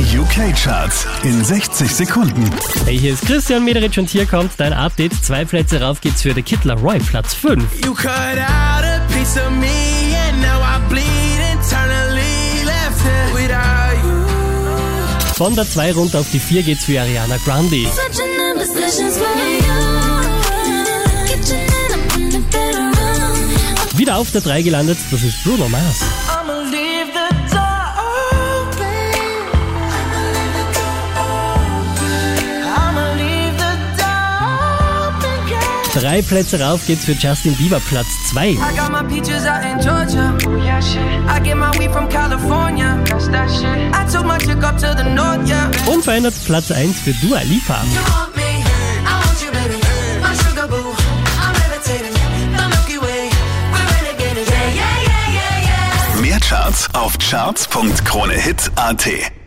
Die UK-Charts in 60 Sekunden. Hey, hier ist Christian Mederich und hier kommt dein Update. Zwei Plätze rauf geht's für The Kid Laroi, Platz 5. You cut out a piece of me and now I bleed internally left without you. Von der 2 runter auf die 4 geht's für Ariana Grande. Wieder auf der 3 gelandet, das ist Bruno Mars. Drei Plätze rauf geht's für Justin Bieber, Platz 2. I got my peaches out in Georgia. Oh yeah, shit. I get my weed from California. That's that shit. I took my chick up to the north, yeah. Unverändert Platz 1 für Dua Lipa. Mehr Charts auf charts.kronehit.at.